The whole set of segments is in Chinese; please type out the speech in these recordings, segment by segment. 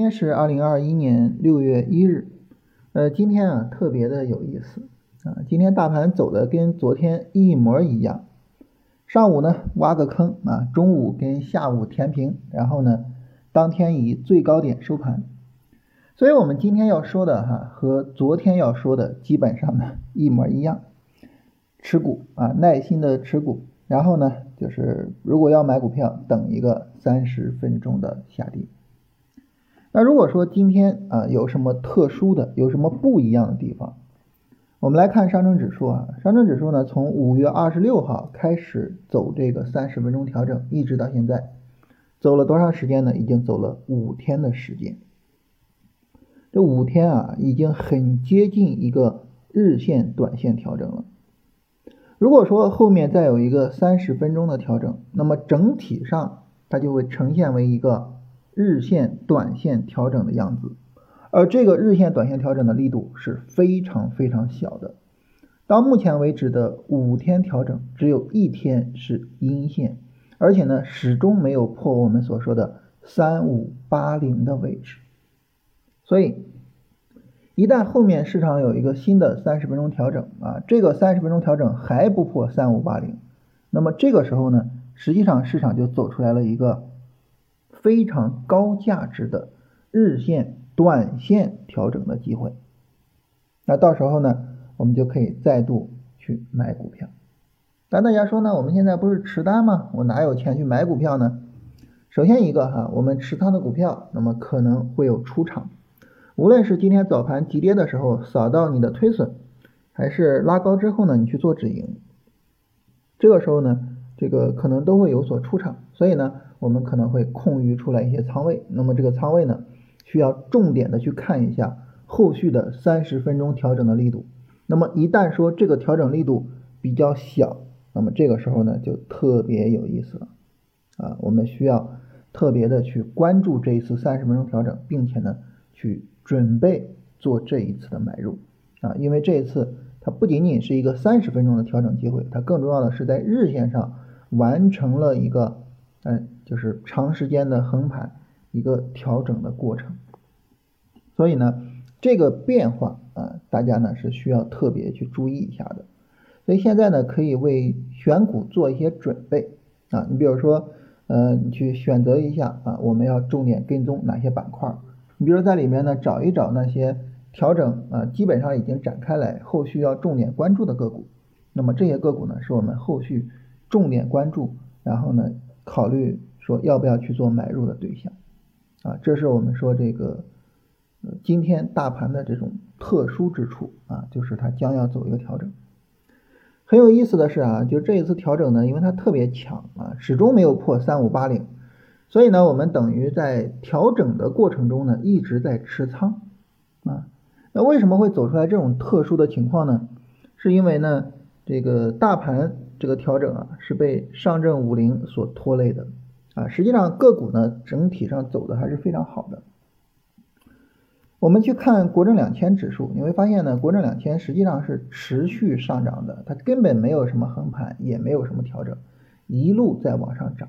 今天是二零二一年六月一日，呃，今天啊特别的有意思啊，今天大盘走的跟昨天一模一样，上午呢挖个坑啊，中午跟下午填平，然后呢当天以最高点收盘，所以我们今天要说的哈和昨天要说的基本上呢一模一样，持股啊耐心的持股，然后呢就是如果要买股票，等一个三十分钟的下跌。那如果说今天啊有什么特殊的，有什么不一样的地方，我们来看上证指数啊，上证指数呢从五月二十六号开始走这个三十分钟调整，一直到现在，走了多长时间呢？已经走了五天的时间。这五天啊，已经很接近一个日线、短线调整了。如果说后面再有一个三十分钟的调整，那么整体上它就会呈现为一个。日线、短线调整的样子，而这个日线、短线调整的力度是非常非常小的。到目前为止的五天调整，只有一天是阴线，而且呢，始终没有破我们所说的三五八零的位置。所以，一旦后面市场有一个新的三十分钟调整啊，这个三十分钟调整还不破三五八零，那么这个时候呢，实际上市场就走出来了一个。非常高价值的日线、短线调整的机会，那到时候呢，我们就可以再度去买股票。但大家说呢，我们现在不是持单吗？我哪有钱去买股票呢？首先一个哈，我们持仓的股票，那么可能会有出场，无论是今天早盘急跌的时候扫到你的推损，还是拉高之后呢，你去做止盈，这个时候呢，这个可能都会有所出场，所以呢。我们可能会空余出来一些仓位，那么这个仓位呢，需要重点的去看一下后续的三十分钟调整的力度。那么一旦说这个调整力度比较小，那么这个时候呢就特别有意思了啊，我们需要特别的去关注这一次三十分钟调整，并且呢去准备做这一次的买入啊，因为这一次它不仅仅是一个三十分钟的调整机会，它更重要的是在日线上完成了一个。嗯，就是长时间的横盘一个调整的过程，所以呢，这个变化啊，大家呢是需要特别去注意一下的。所以现在呢，可以为选股做一些准备啊。你比如说，呃，你去选择一下啊，我们要重点跟踪哪些板块？你比如在里面呢，找一找那些调整啊，基本上已经展开来，后续要重点关注的个股。那么这些个股呢，是我们后续重点关注，然后呢。考虑说要不要去做买入的对象啊，这是我们说这个今天大盘的这种特殊之处啊，就是它将要走一个调整。很有意思的是啊，就这一次调整呢，因为它特别强啊，始终没有破三五八零，所以呢，我们等于在调整的过程中呢，一直在持仓啊。那为什么会走出来这种特殊的情况呢？是因为呢，这个大盘。这个调整啊，是被上证五零所拖累的啊。实际上个股呢，整体上走的还是非常好的。我们去看国证两千指数，你会发现呢，国证两千实际上是持续上涨的，它根本没有什么横盘，也没有什么调整，一路在往上涨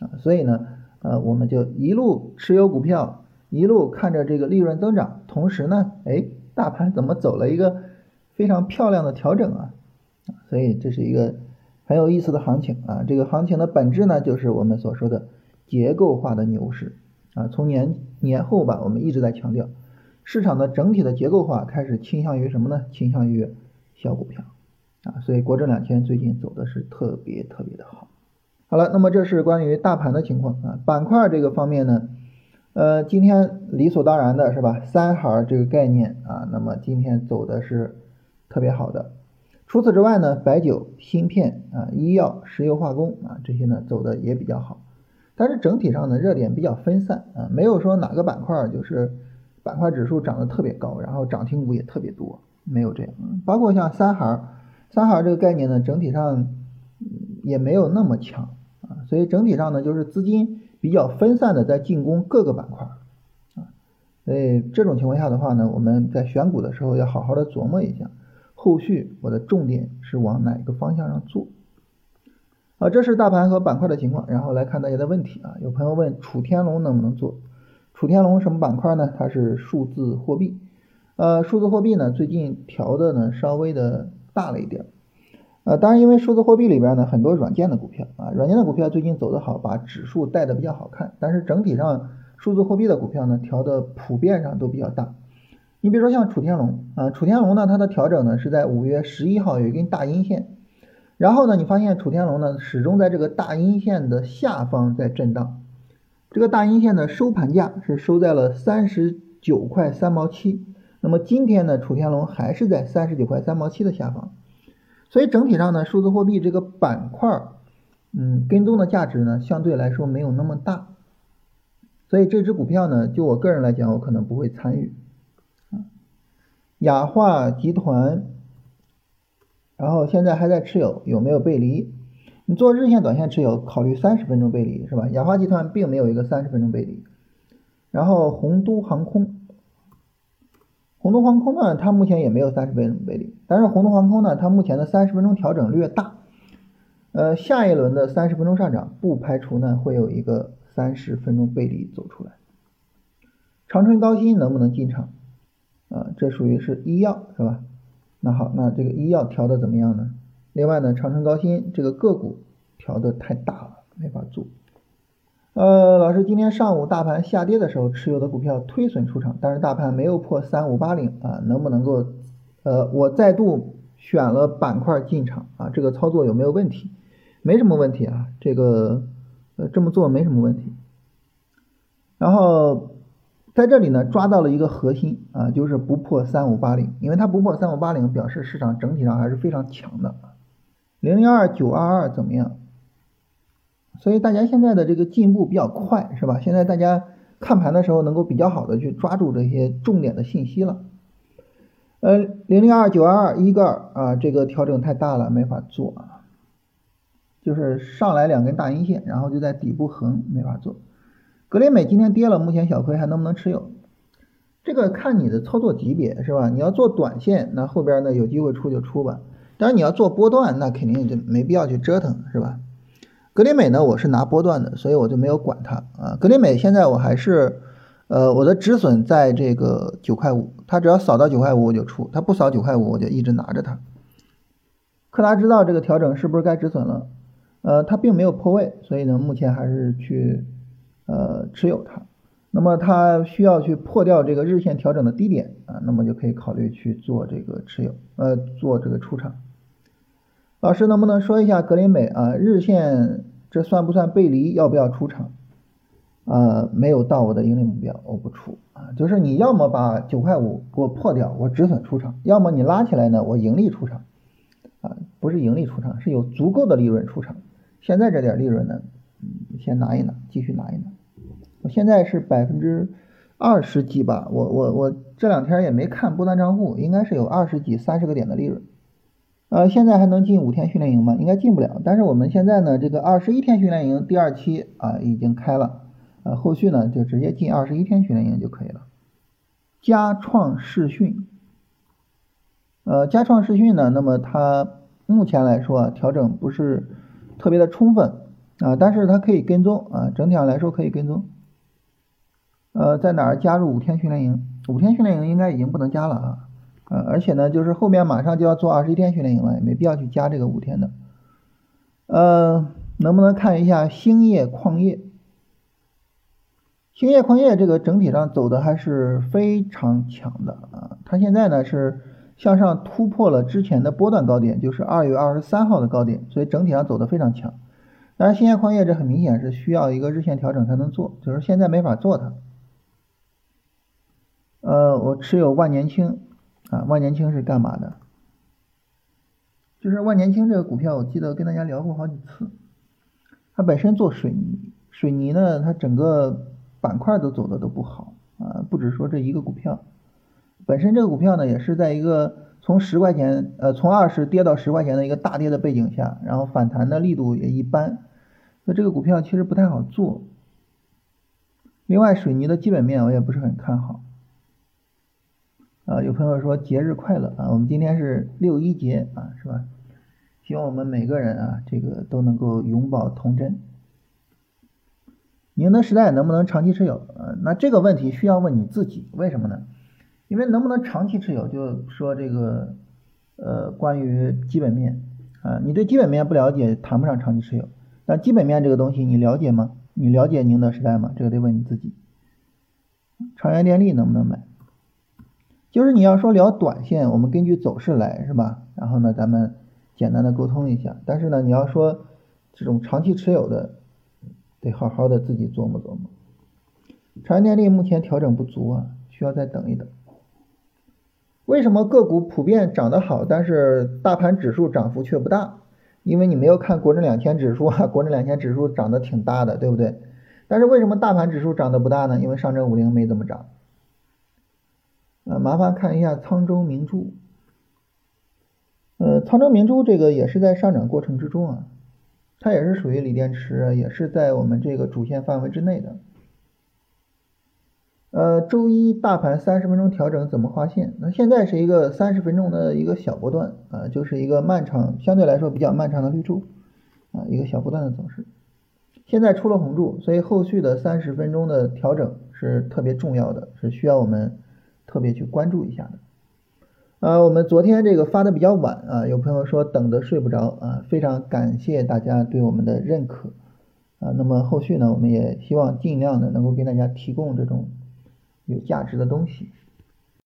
啊。所以呢，呃，我们就一路持有股票，一路看着这个利润增长，同时呢，哎，大盘怎么走了一个非常漂亮的调整啊？所以这是一个。很有意思的行情啊，这个行情的本质呢，就是我们所说的结构化的牛市啊。从年年后吧，我们一直在强调，市场的整体的结构化开始倾向于什么呢？倾向于小股票啊。所以国证两千最近走的是特别特别的好。好了，那么这是关于大盘的情况啊。板块这个方面呢，呃，今天理所当然的是吧？三行这个概念啊，那么今天走的是特别好的。除此之外呢，白酒、芯片啊、医药、石油化工啊这些呢走的也比较好，但是整体上呢热点比较分散啊，没有说哪个板块就是板块指数涨得特别高，然后涨停股也特别多，没有这样。包括像三行，三行这个概念呢整体上也没有那么强啊，所以整体上呢就是资金比较分散的在进攻各个板块啊，所以这种情况下的话呢，我们在选股的时候要好好的琢磨一下。后续我的重点是往哪个方向上做？啊，这是大盘和板块的情况，然后来看大家的问题啊。有朋友问楚天龙能不能做？楚天龙什么板块呢？它是数字货币，呃，数字货币呢最近调的呢稍微的大了一点，呃，当然因为数字货币里边呢很多软件的股票啊，软件的股票最近走的好，把指数带的比较好看，但是整体上数字货币的股票呢调的普遍上都比较大。你比如说像楚天龙啊，楚天龙呢它的调整呢是在五月十一号有一根大阴线，然后呢你发现楚天龙呢始终在这个大阴线的下方在震荡。这个大阴线的收盘价是收在了三十九块三毛七，那么今天呢，楚天龙还是在三十九块三毛七的下方，所以整体上呢，数字货币这个板块，嗯，跟踪的价值呢，相对来说没有那么大，所以这只股票呢，就我个人来讲，我可能不会参与。雅化集团，然后现在还在持有，有没有背离？你做日线、短线持有，考虑三十分钟背离是吧？雅化集团并没有一个三十分钟背离。然后洪都航空，洪都航空呢，它目前也没有三十分钟背离，但是洪都航空呢，它目前的三十分钟调整略大。呃，下一轮的三十分钟上涨，不排除呢会有一个三十分钟背离走出来。长春高新能不能进场？啊，这属于是医药是吧？那好，那这个医药调的怎么样呢？另外呢，长春高新这个个股调的太大了，没法做。呃，老师今天上午大盘下跌的时候持有的股票推损出场，但是大盘没有破三五八零啊，能不能够呃我再度选了板块进场啊？这个操作有没有问题？没什么问题啊，这个呃这么做没什么问题。然后在这里呢抓到了一个核心啊，就是不破三五八零，因为它不破三五八零，表示市场整体上还是非常强的。零零二九二二怎么样？所以大家现在的这个进步比较快，是吧？现在大家看盘的时候能够比较好的去抓住这些重点的信息了。呃，零零二九二二一个啊，这个调整太大了，没法做啊。就是上来两根大阴线，然后就在底部横，没法做。格林美今天跌了，目前小亏还能不能持有？这个看你的操作级别是吧？你要做短线，那后边呢有机会出就出吧。当然你要做波段，那肯定就没必要去折腾，是吧？格林美呢，我是拿波段的，所以我就没有管它啊。格林美现在我还是，呃，我的止损在这个九块五，它只要扫到九块五我就出，它不扫九块五我就一直拿着它。克拉知道这个调整是不是该止损了？呃，它并没有破位，所以呢，目前还是去呃持有它。那么它需要去破掉这个日线调整的低点啊，那么就可以考虑去做这个持有，呃，做这个出场。老师能不能说一下格林美啊？日线这算不算背离？要不要出场？啊，没有到我的盈利目标，我不出啊。就是你要么把九块五给我破掉，我止损出场；要么你拉起来呢，我盈利出场。啊，不是盈利出场，是有足够的利润出场。现在这点利润呢，嗯，先拿一拿，继续拿一拿。我现在是百分之二十几吧，我我我这两天也没看波段账户，应该是有二十几、三十个点的利润。呃，现在还能进五天训练营吗？应该进不了。但是我们现在呢，这个二十一天训练营第二期啊已经开了，呃，后续呢就直接进二十一天训练营就可以了。佳创视讯，呃，佳创视讯呢，那么它目前来说啊，调整不是特别的充分啊，但是它可以跟踪啊，整体上来说可以跟踪。呃，在哪儿加入五天训练营？五天训练营应该已经不能加了啊。呃，而且呢，就是后面马上就要做二十一天训练营了，也没必要去加这个五天的。呃，能不能看一下兴业矿业？兴业矿业这个整体上走的还是非常强的啊，它现在呢是向上突破了之前的波段高点，就是二月二十三号的高点，所以整体上走的非常强。当然，兴业矿业这很明显是需要一个日线调整才能做，就是现在没法做它。呃，我持有万年青。啊，万年青是干嘛的？就是万年青这个股票，我记得跟大家聊过好几次。它本身做水泥，水泥呢，它整个板块都走的都不好啊，不止说这一个股票。本身这个股票呢，也是在一个从十块钱，呃，从二十跌到十块钱的一个大跌的背景下，然后反弹的力度也一般，那这个股票其实不太好做。另外，水泥的基本面我也不是很看好。啊，有朋友说节日快乐啊！我们今天是六一节啊，是吧？希望我们每个人啊，这个都能够永葆童真。宁德时代能不能长期持有？呃，那这个问题需要问你自己，为什么呢？因为能不能长期持有，就说这个呃关于基本面啊，你对基本面不了解，谈不上长期持有。但基本面这个东西你了解吗？你了解宁德时代吗？这个得问你自己。长源电力能不能买？就是你要说聊短线，我们根据走势来是吧？然后呢，咱们简单的沟通一下。但是呢，你要说这种长期持有的，得好好的自己琢磨琢磨。长安电力目前调整不足啊，需要再等一等。为什么个股普遍涨得好，但是大盘指数涨幅却不大？因为你没有看国证两千指数啊，国证两千指数涨得挺大的，对不对？但是为什么大盘指数涨得不大呢？因为上证五零没怎么涨。呃，麻烦看一下沧州明珠。呃，沧州明珠这个也是在上涨过程之中啊，它也是属于锂电池，也是在我们这个主线范围之内的。呃，周一大盘三十分钟调整怎么画线？那现在是一个三十分钟的一个小波段啊，就是一个漫长，相对来说比较漫长的绿柱啊，一个小波段的走势。现在出了红柱，所以后续的三十分钟的调整是特别重要的，是需要我们特别去关注一下的。呃，我们昨天这个发的比较晚啊，有朋友说等的睡不着啊，非常感谢大家对我们的认可啊。那么后续呢，我们也希望尽量的能够给大家提供这种。有价值的东西。